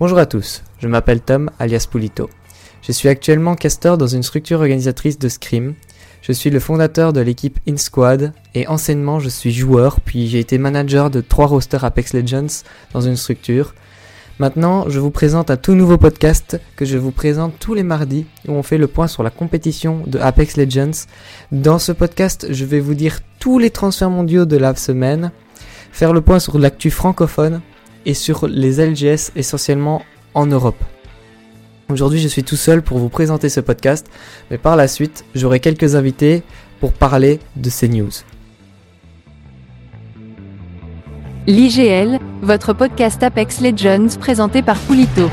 Bonjour à tous, je m'appelle Tom alias Pulito. Je suis actuellement caster dans une structure organisatrice de Scream. Je suis le fondateur de l'équipe InSquad et anciennement je suis joueur puis j'ai été manager de trois rosters Apex Legends dans une structure. Maintenant, je vous présente un tout nouveau podcast que je vous présente tous les mardis où on fait le point sur la compétition de Apex Legends. Dans ce podcast, je vais vous dire tous les transferts mondiaux de la semaine, faire le point sur l'actu francophone et sur les LGS essentiellement en Europe. Aujourd'hui, je suis tout seul pour vous présenter ce podcast, mais par la suite, j'aurai quelques invités pour parler de ces news. L'IGL, votre podcast Apex Legends présenté par Pulito.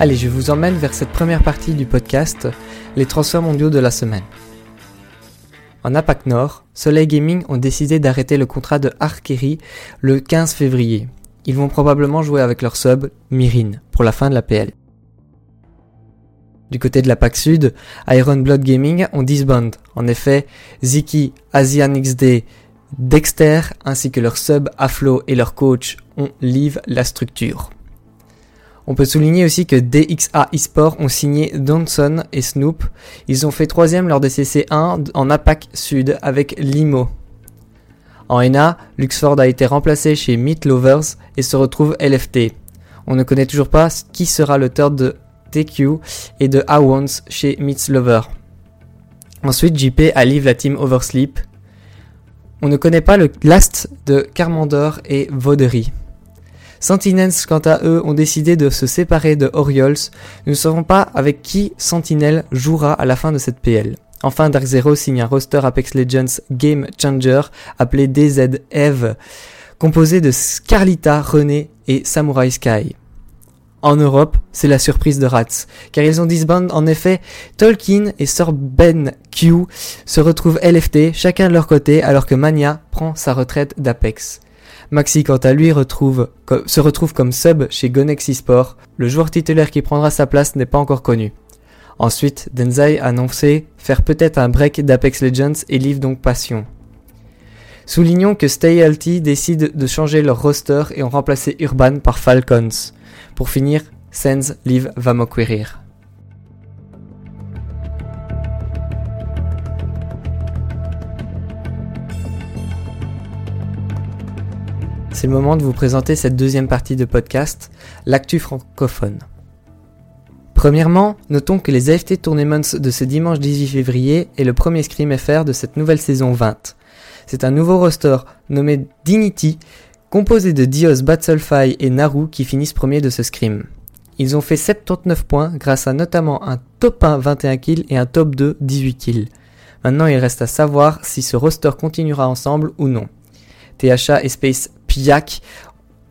Allez, je vous emmène vers cette première partie du podcast, les transferts mondiaux de la semaine. En APAC Nord, Soleil Gaming ont décidé d'arrêter le contrat de Arkeri le 15 février. Ils vont probablement jouer avec leur sub, Mirin, pour la fin de la PL. Du côté de la PAC Sud, Iron Blood Gaming ont disband. En effet, Ziki, Asian XD, Dexter, ainsi que leur sub Aflo et leur coach ont leave la structure. On peut souligner aussi que DXA eSport ont signé Donson et Snoop. Ils ont fait troisième lors des CC1 en APAC Sud avec Limo. En NA, Luxford a été remplacé chez Meat Lovers et se retrouve LFT. On ne connaît toujours pas qui sera l'auteur de TQ et de Awons chez Meat Lover. Ensuite, JP a live la team Oversleep. On ne connaît pas le last de Carmander et Vaudery. Sentinels, quant à eux, ont décidé de se séparer de Orioles. Nous ne savons pas avec qui Sentinel jouera à la fin de cette PL. Enfin, Dark Zero signe un roster Apex Legends Game Changer appelé DZ Eve, composé de Scarlita, René et Samurai Sky. En Europe, c'est la surprise de Rats, car ils ont disband en effet, Tolkien et Sir Ben Q se retrouvent LFT, chacun de leur côté, alors que Mania prend sa retraite d'Apex. Maxi, quant à lui, se retrouve comme sub chez Gonex Esports. Le joueur titulaire qui prendra sa place n'est pas encore connu. Ensuite, Denzai a annoncé faire peut-être un break d'Apex Legends et livre donc Passion. Soulignons que Stay Healthy décide de changer leur roster et ont remplacé Urban par Falcons. Pour finir, Sens Live va m'acquérir. C'est le moment de vous présenter cette deuxième partie de podcast, l'actu francophone. Premièrement, notons que les AFT Tournaments de ce dimanche 18 février est le premier Scream FR de cette nouvelle saison 20. C'est un nouveau roster nommé Dignity, composé de Dios, Battlefy et Naru qui finissent premier de ce Scream. Ils ont fait 79 points grâce à notamment un top 1 21 kills et un top 2 18 kills. Maintenant il reste à savoir si ce roster continuera ensemble ou non. THA et Space Piak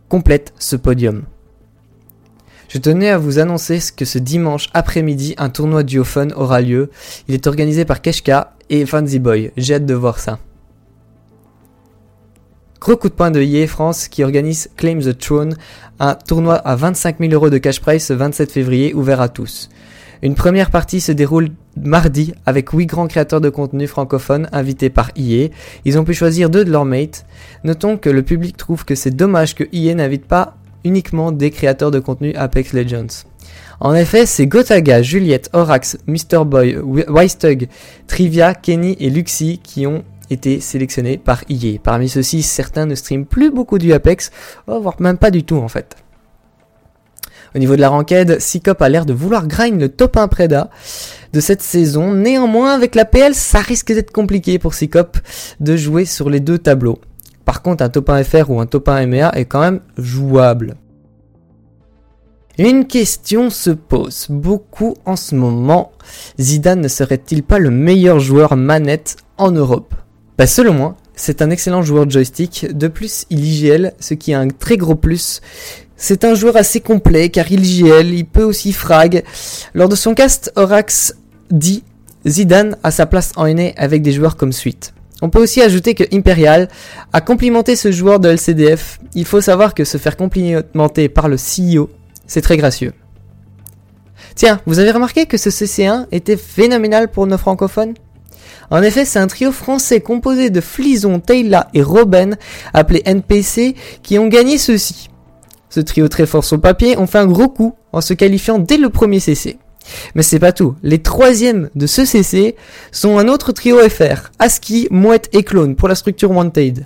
complète ce podium. Je tenais à vous annoncer que ce dimanche après-midi, un tournoi duophone aura lieu. Il est organisé par Keshka et Fancy Boy. J'ai hâte de voir ça. Gros coup de poing de EA France qui organise Claim the Throne, un tournoi à 25 000 euros de cash prize ce 27 février ouvert à tous. Une première partie se déroule mardi avec 8 grands créateurs de contenu francophones invités par EA. Ils ont pu choisir deux de leurs mates. Notons que le public trouve que c'est dommage que EA n'invite pas uniquement des créateurs de contenu Apex Legends. En effet, c'est Gotaga, Juliette, Orax, Mr. Boy, Wystug, Trivia, Kenny et Luxy qui ont été sélectionnés par EA. Parmi ceux-ci, certains ne streament plus beaucoup du Apex, voire même pas du tout en fait. Au niveau de la ranked, Sikop a l'air de vouloir grind le top 1 Preda de cette saison. Néanmoins, avec la PL, ça risque d'être compliqué pour Sikop de jouer sur les deux tableaux. Par contre, un top 1 FR ou un top 1 MEA est quand même jouable. Une question se pose beaucoup en ce moment. Zidane ne serait-il pas le meilleur joueur manette en Europe? Bah Selon moi, c'est un excellent joueur joystick. De plus, il IGL, ce qui est un très gros plus c'est un joueur assez complet car il JL, il peut aussi frag. Lors de son cast, Orax dit Zidane a sa place en NA avec des joueurs comme suite. On peut aussi ajouter que Imperial a complimenté ce joueur de LCDF. Il faut savoir que se faire complimenter par le CEO, c'est très gracieux. Tiens, vous avez remarqué que ce CC1 était phénoménal pour nos francophones? En effet, c'est un trio français composé de Flison, Taylor et Robin, appelé NPC, qui ont gagné ceci. Ce trio très fort sur papier ont fait un gros coup en se qualifiant dès le premier CC. Mais c'est pas tout. Les troisièmes de ce CC sont un autre trio FR, ASCII, Mouette et Clone pour la structure Wanted.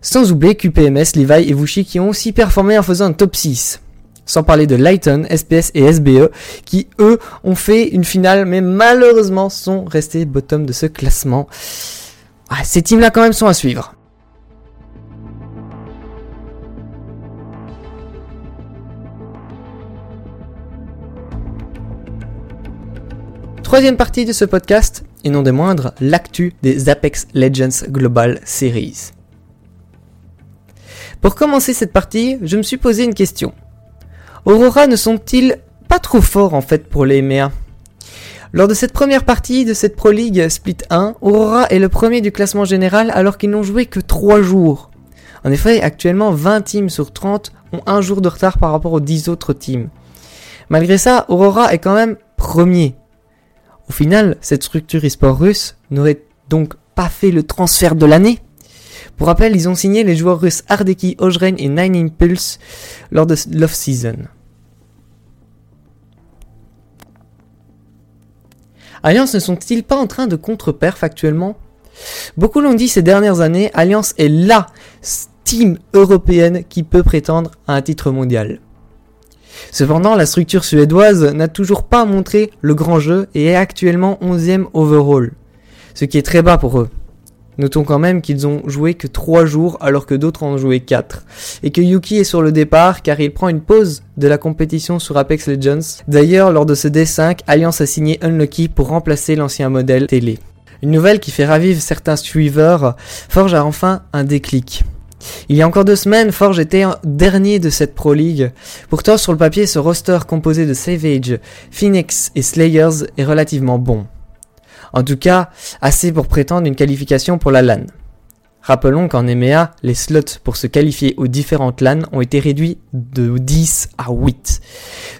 Sans oublier QPMS, Levi et Wushi qui ont aussi performé en faisant un top 6. Sans parler de Lighton, SPS et SBE qui eux ont fait une finale mais malheureusement sont restés bottom de ce classement. Ah, ces teams là quand même sont à suivre. Troisième partie de ce podcast, et non des moindres, l'actu des Apex Legends Global Series. Pour commencer cette partie, je me suis posé une question. Aurora ne sont-ils pas trop forts en fait pour les EMEA Lors de cette première partie de cette Pro League Split 1, Aurora est le premier du classement général alors qu'ils n'ont joué que 3 jours. En effet, actuellement 20 teams sur 30 ont un jour de retard par rapport aux 10 autres teams. Malgré ça, Aurora est quand même premier au final, cette structure e-sport russe n'aurait donc pas fait le transfert de l'année. Pour rappel, ils ont signé les joueurs russes Ardeki, Ojren et Nine Impulse lors de l'off-season. Alliance ne sont-ils pas en train de contre-perf actuellement? Beaucoup l'ont dit ces dernières années, Alliance est LA team européenne qui peut prétendre à un titre mondial. Cependant, la structure suédoise n'a toujours pas montré le grand jeu et est actuellement 11e overall, ce qui est très bas pour eux. Notons quand même qu'ils ont joué que 3 jours alors que d'autres en ont joué 4. Et que Yuki est sur le départ car il prend une pause de la compétition sur Apex Legends. D'ailleurs, lors de ce D5, Alliance a signé Unlucky pour remplacer l'ancien modèle télé. Une nouvelle qui fait ravivre certains suiveurs, Forge enfin un déclic. Il y a encore deux semaines, Forge était dernier de cette Pro League. Pourtant, sur le papier, ce roster composé de Savage, Phoenix et Slayers est relativement bon. En tout cas, assez pour prétendre une qualification pour la LAN. Rappelons qu'en EMEA, les slots pour se qualifier aux différentes LAN ont été réduits de 10 à 8.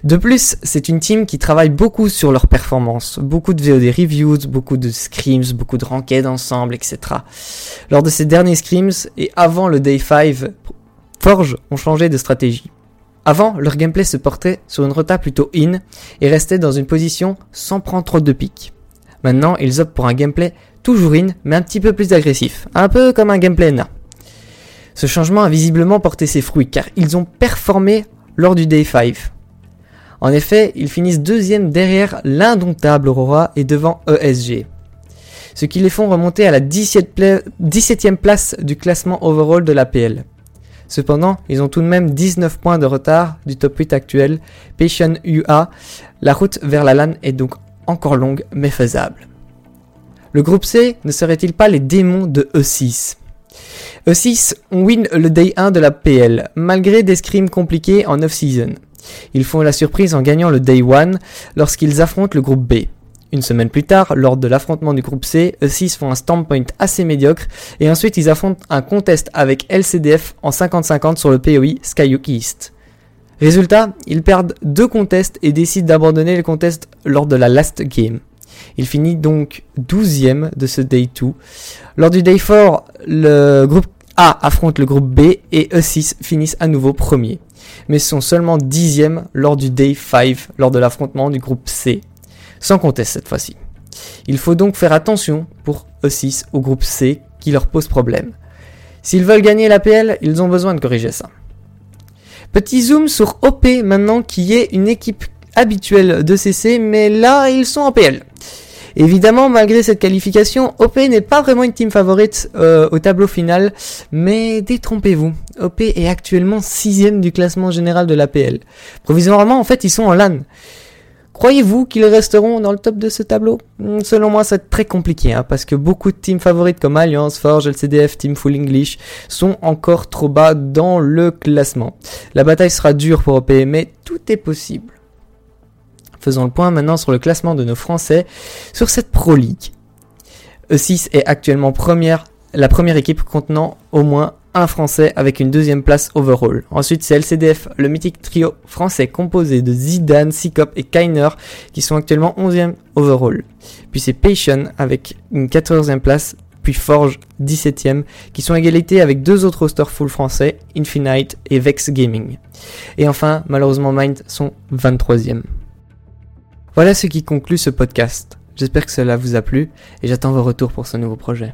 De plus, c'est une team qui travaille beaucoup sur leur performance, beaucoup de VOD reviews, beaucoup de scrims, beaucoup de ranked ensemble, etc. Lors de ces derniers scrims et avant le Day 5, Forge ont changé de stratégie. Avant, leur gameplay se portait sur une rota plutôt in et restait dans une position sans prendre trop de pics. Maintenant, ils optent pour un gameplay toujours in, mais un petit peu plus agressif, un peu comme un gameplay NA. Ce changement a visiblement porté ses fruits, car ils ont performé lors du Day 5. En effet, ils finissent deuxième derrière l'indomptable Aurora et devant ESG. Ce qui les font remonter à la 17e place du classement overall de l'APL. Cependant, ils ont tout de même 19 points de retard du top 8 actuel, Patient UA. La route vers la LAN est donc encore longue mais faisable. Le groupe C ne serait-il pas les démons de E6 E6 win le day 1 de la PL, malgré des scrims compliqués en off-season. Ils font la surprise en gagnant le day 1 lorsqu'ils affrontent le groupe B. Une semaine plus tard, lors de l'affrontement du groupe C, E6 font un standpoint assez médiocre et ensuite ils affrontent un contest avec LCDF en 50-50 sur le POI Skyhook East. Résultat, ils perdent deux contests et décident d'abandonner le contest lors de la last game. Il finit donc 12e de ce Day 2. Lors du Day 4, le groupe A affronte le groupe B et E6 finissent à nouveau premier. Mais sont seulement 10e lors du Day 5, lors de l'affrontement du groupe C. Sans conteste cette fois-ci. Il faut donc faire attention pour E6 au groupe C qui leur pose problème. S'ils veulent gagner l'APL, ils ont besoin de corriger ça. Petit zoom sur OP maintenant qui est une équipe habituelle de CC, mais là ils sont en PL. Évidemment, malgré cette qualification, OP n'est pas vraiment une team favorite euh, au tableau final, mais détrompez-vous, OP est actuellement sixième du classement général de l'APL. Provisoirement, en fait, ils sont en LAN. Croyez-vous qu'ils resteront dans le top de ce tableau? Hmm, Selon moi, c'est très compliqué, hein, parce que beaucoup de teams favorites comme Alliance, Forge, LCDF, Team Full English sont encore trop bas dans le classement. La bataille sera dure pour OP, mais tout est possible. Faisons le point maintenant sur le classement de nos Français sur cette Pro League. E6 est actuellement première, la première équipe contenant au moins un Français avec une deuxième place overall. Ensuite, c'est LCDF, le mythique trio français composé de Zidane, Sikop et Kainer qui sont actuellement 11e overall. Puis c'est Patient avec une 14e place, puis Forge 17e qui sont à égalité avec deux autres rosters full français, Infinite et Vex Gaming. Et enfin, malheureusement Mind sont 23e. Voilà ce qui conclut ce podcast. J'espère que cela vous a plu et j'attends vos retours pour ce nouveau projet.